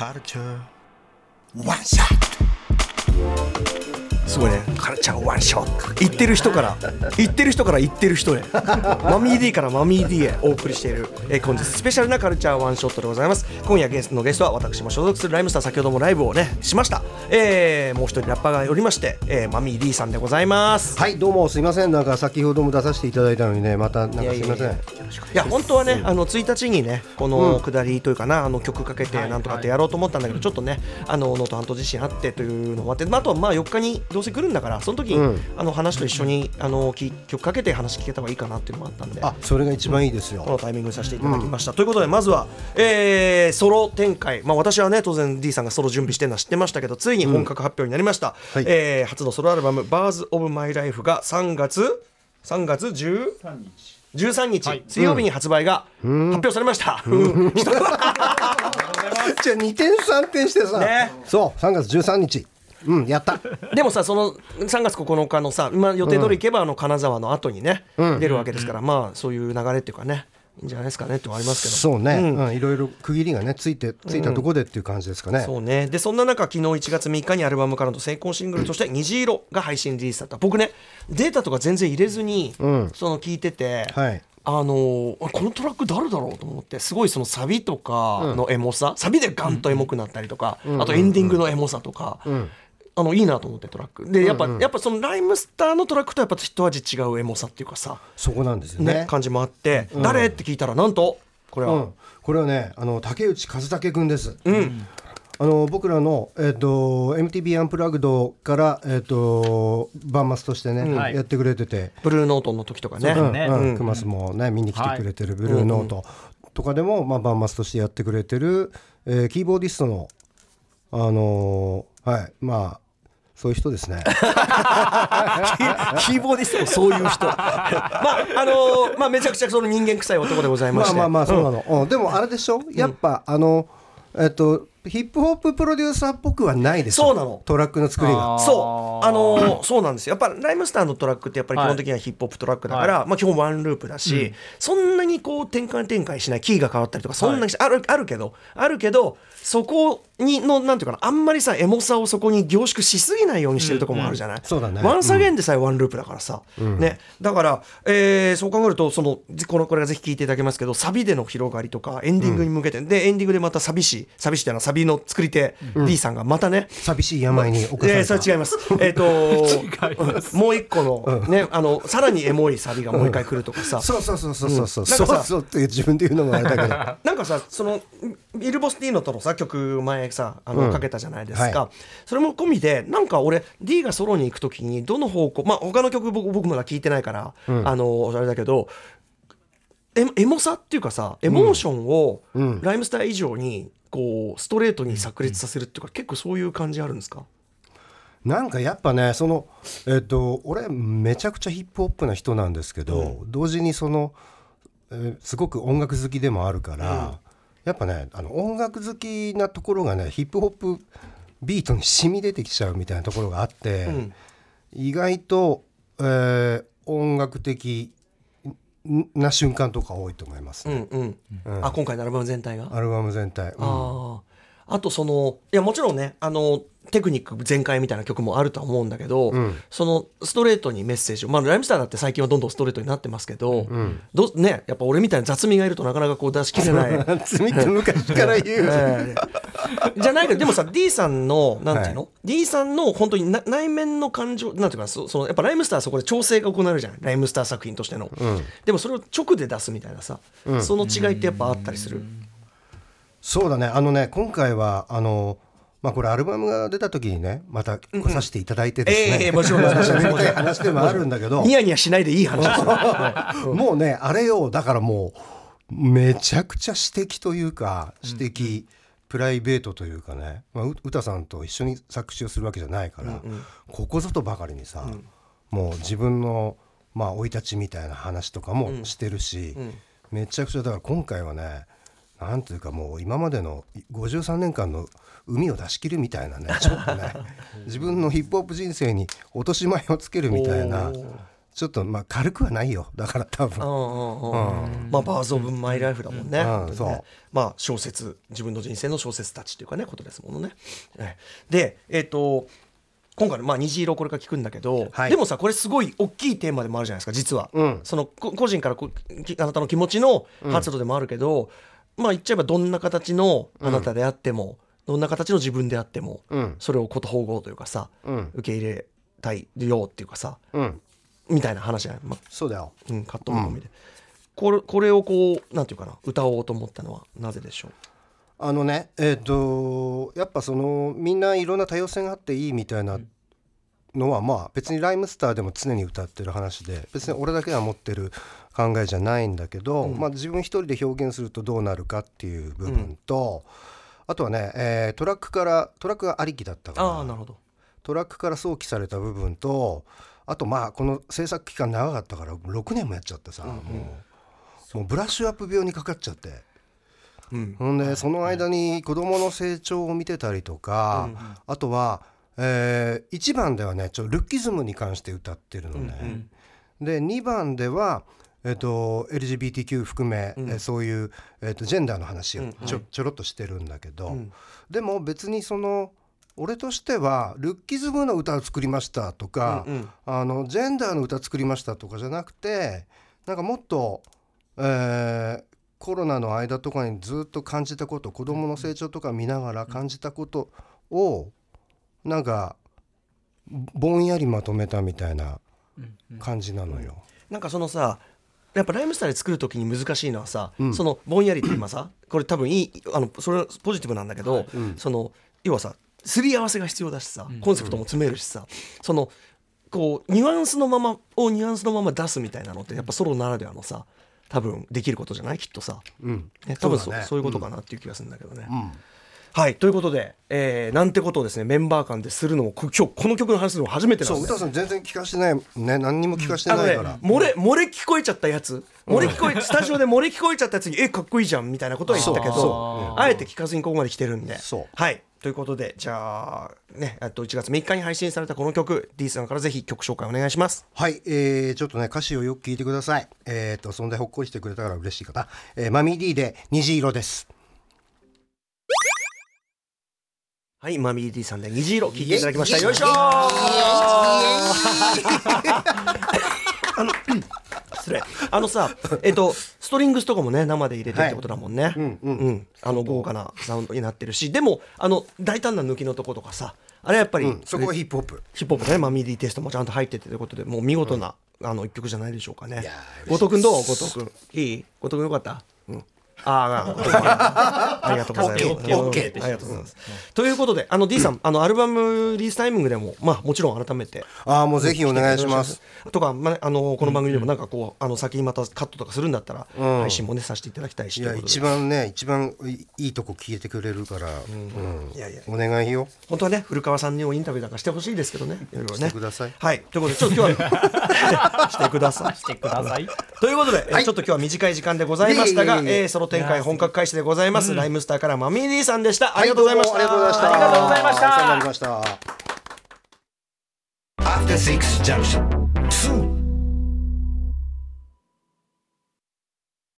カルチャーワンショットすごいね。カルチャーワンショット言ってる人から。言ってる人から言ってる人へ。マミー D からマミー D へお送りしている、えー、本日スペシャルなカルチャーワンショットでございます。今夜ゲストのゲストは私も所属するライムスター先ほどもライブをねしました、えー、もう一人ラッパーがおりまして、えー、マミー D さんでございます。はいどうもすいません。なんか先ほども出させていただいたのにねまたなんかすいません。いや本当はねあの1日にねこの下りというかな、あの曲かけてなんとかってやろうと思ったんだけど、ちょっとねあの能登半島地震あってというのもあって、まあ、あとはまあ4日にどうせ来るんだからその時に、うん、あの話と一緒にあの曲かけて話聞けた方がいいかなっていうのもあったんであそれが一番いいですよ、このタイミングさせていただきました、うん、ということでまずは、えー、ソロ展開、まあ、私はね当然 D さんがソロ準備してるのは知ってましたけどついに本格発表になりました、うんはい、えー、初のソロアルバム「バーズ・オブ・マイ・ライフ」が3月3月13日13日、はい、水曜日に発売が発表されました。じゃあ2点3点してさ、ね、そう3月13日うんやった。でもさその3月9日のさ今予定通り行けばあの金沢の後にね、うん、出るわけですから、まあそういう流れっていうかねいいんじゃないですかねってありますけど。そうね、うん、いろいろ区切りがねついてついたとこでっていう感じですかね、うん、そうね。でそんな中昨日1月3日にアルバムからの先行シングルとして「虹色」が配信リリースだった。僕ねデータとか全然入れずに、うん、その聞いてて、はい。あのー、このトラック誰だろうと思ってすごいそのサビとかのエモさ、うん、サビでガンとエモくなったりとか、うん、あとエンディングのエモさとか、うん、あのいいなと思ってトラック。でやっぱ、うんうん、やっぱそのライムスターのトラックとやっぱ一味違うエモさっていうかさそこなんですよね、ね、感じもあって、うん、誰？って聞いたらなんとこれは、うん、これはねあの竹内和武君です、うん、あの僕らの、えーと、MTV アンプラグドから、えーと、バンマスとしてね、うん、やってくれてて。ブルーノートの時とかね。うん。クマスもね見に来てくれてるブルーノートとかでも、まあ、バンマスとしてやってくれてる、えー、キーボーディストのあのー、はい。まあそういう人ですね。キーボーディストもそういう人。まああのー、まあめちゃくちゃその人間臭い男でございまして。まあまあまあそうなの。うん、でもあれでしょ？やっぱ、うん、あのえっとヒップホッププロデューサーっぽくはないですそうなの。トラックの作りが。そう。あのー、そうなんですよ。やっぱライムスターのトラックってやっぱり基本的にはヒップホップトラックだから、はい、まあ基本ワンループだし、うん、そんなにこう転換展開しない。キーが変わったりとかそんなに、はい、あるあるけどあるけどそこにのなんていうかなあんまりさエモさをそこに凝縮しすぎないようにしてるとこもあるじゃない、うん。うん、そうだね。 Once Againでさえワンループだからさ、うん、ね。だから、えー、そう考えるとそのこのこれがぜひ聞いていただきますけどサビでの広がりとかエンディングに向けて、うん、でエンディングでまたサビしサビしっていうのはサビの作り手、うん、D さんがまたね寂しい病に侵された、えー、それ違います。えっ、ー、ともう一個のね、あのさらにエモいサビがもう一回来るとかさ、そうそうそうそうそうそう、そうそうって自分で言うのもあれだけど。なんかさそのビル・ボスティーノとのさ曲前さあの、かけたじゃないですか、はい、それも込みでなんか俺 D がソロに行く時にどの方向まあ他の曲僕僕まだ聞いてないから、うん、あのあれだけどエエモさっていうかさエモーションをライムスター以上にこうストレートに炸裂させるっていうか、結構そういう感じあるんですか？なんかやっぱねそのえっ、と俺めちゃくちゃヒップホップな人なんですけど、うん、同時にその、えー、すごく音楽好きでもあるから、やっぱねあの音楽好きなところがねヒップホップビートに染み出てきちゃうみたいなところがあって、うん、意外と、えー、音楽的な瞬間とか多いと思います、ね、うんうん、あ今回のアルバム全体が？アルバム全体、うん、ああとそのいやもちろんねあのテクニック全開みたいな曲もあるとは思うんだけど、うん、そのストレートにメッセージを、まあ、ライムスターだって最近はどんどんストレートになってますけど、うん、どね、やっぱ俺みたいな雑味がいるとなかなかこう出しきれない。雑味って昔から言う、えー、じゃないけどでもさ D さんのなんていうの、はい、D さんの本当に内面の感情なんていうかそそのやっぱライムスターはそこで調整が行われるじゃない？ライムスター作品としての、うん、でもそれを直で出すみたいなさ、その違いってやっぱあったりする？そうだね。あのね今回はあのまあこれアルバムが出た時にねまた来させていただいてですね、うんええー、もちろん。話でもあるんだけど。ニヤニヤしないでいい話ですよもうねあれよだからもうめちゃくちゃ私的というか私的、プライベートというかね、まあ、歌さんと一緒に作詞をするわけじゃないから、うんうん、ここぞとばかりにさ、うん、もう自分のまあ生い立ちみたいな話とかもしてるし、うん。うん、めちゃくちゃだから今回はねなんというかもう今までの53年間の海を出し切るみたいなねちょっとね 自分のヒップホップ人生に落とし前をつけるみたいなちょっとまあ軽くはないよ。だから多分。まあ、バーズ・オブ・マイ・ライフだもんね,、うんそう。まあ小説自分の人生の小説たちっていうかねことですものね。えでえっ、と今回の、まあ、虹色これから聞くんだけど、はい。でもさこれすごい大きいテーマでもあるじゃないですか実は、うん。そのこ個人からあなたの気持ちの発露でもあるけど、まあ言っちゃえばどんな形のあなたであっても、どんな形の自分であっても、うん。それをこと統合というかさ、うん。受け入れたいよっていうかさうんみたいな話じゃない、まあそうだよ。うん、カットも込みで、これこれをこうなんていうかな歌おうと思ったのはなぜでしょう？あのねえっ、とやっぱそのみんないろんな多様性があっていいみたいなのはまあ別にライムスターでも常に歌ってる話で別に俺だけが持ってる考えじゃないんだけど、まあ、自分一人で表現するとどうなるかっていう部分と、あとはね、えートラックからトラックがありきだったからああなるほど。トラックから想起された部分とあとまあこの制作期間長かったから6年もやっちゃってさ、もう。もうブラッシュアップ病にかかっちゃって。うん。ほんでその間に子どもの成長を見てたりとか、あとは、えー、1番ではねちょルッキズムに関して歌ってるのね。で2番では、えっと LGBTQ 含め、えーそういう、えっとジェンダーの話をちょ,、ちょろっとしてるんだけど、でも別にその俺としてはルッキズムの歌を作りましたとか、うんうん。あのジェンダーの歌作りましたとかじゃなくてなんかもっと、えーコロナの間とかにずっと感じたこと子どもの成長とか見ながら感じたことをなんかぼんやりまとめたみたいな感じなのよ。なんかそのさやっぱライムスターで作る時に難しいのはさ、うん。そのぼんやりって今さこれ多分いいあのそれはポジティブなんだけど、その要はさすり合わせが必要だしさ、コンセプトも詰めるしさ、そのこうニュアンスのままをニュアンスのまま出すみたいなのってやっぱソロならではのさ多分できることじゃない？きっとさ、うん。ね、多分そうそうだねそういうことかなっていう気がするんだけどね。うん。はいということで、えーなんてことをですねメンバー間でするのもこ今日この曲の話するのも初めてなんそうです。ね歌さん全然聞かしてないね。何にも聞かしてないから、漏れ漏れ聞こえちゃったやつ。漏れ聞こえスタジオで漏れ聞こえちゃったやつに「えかっこいいじゃん」みたいなことは言ったけそう。どそう。あえて聞かずにここまで来てるんで。そう。はいということでじゃあねえっと1月3日に配信されたこの曲 D さんからぜひ曲紹介お願いします。はい、えー、ちょっとね歌詞をよく聞いてください。えっ、とそんでほっこりしてくれたから嬉しいかな、えー、マミー D で虹色です。はいマミー D さんで虹色聞いていただきました。よいしょーあのさ えっとストリングスとかもね生で入れてってことだもんね、うんうん。うん、あの豪華なサウンドになってるし。でもあの大胆な抜きのとことかさあれやっぱり、うん、そこはヒップホップ。ヒップホップね、マミーディテストもちゃんと入っててということでもう見事な、あの一曲じゃないでしょうかね。後藤君どう？後藤君いい？後藤君よかった、うんあーあー、ありがとうございます。オッケーオッケーうんありがとうございます。ということで、あの D さん、あのアルバムリリースタイミングでも、まあもちろん改めて。ああもうぜひお願いします。とか、まあ、あのこの番組でもなんかこう、あの先にまたカットとかするんだったら、うん。配信もねさせていただきたいし。いや一番ね一番いいいとこ聞いてくれるから、うん。いやいやお願いよ。本当はね古川さんにもインタビューなんかしてほしいですけどね。いろいろねしてください。はい。ということでちょっと今日は してください。してください。ということで、えーちょっと今日は短い時間でございましたが、いえいえいえいえ。えーソロ展開本格開始でございます、ライムスターからマミーディさんでした、ありがとうございました。ありがとうございました。ありがとうございました。お世話になりました。After Six Junction.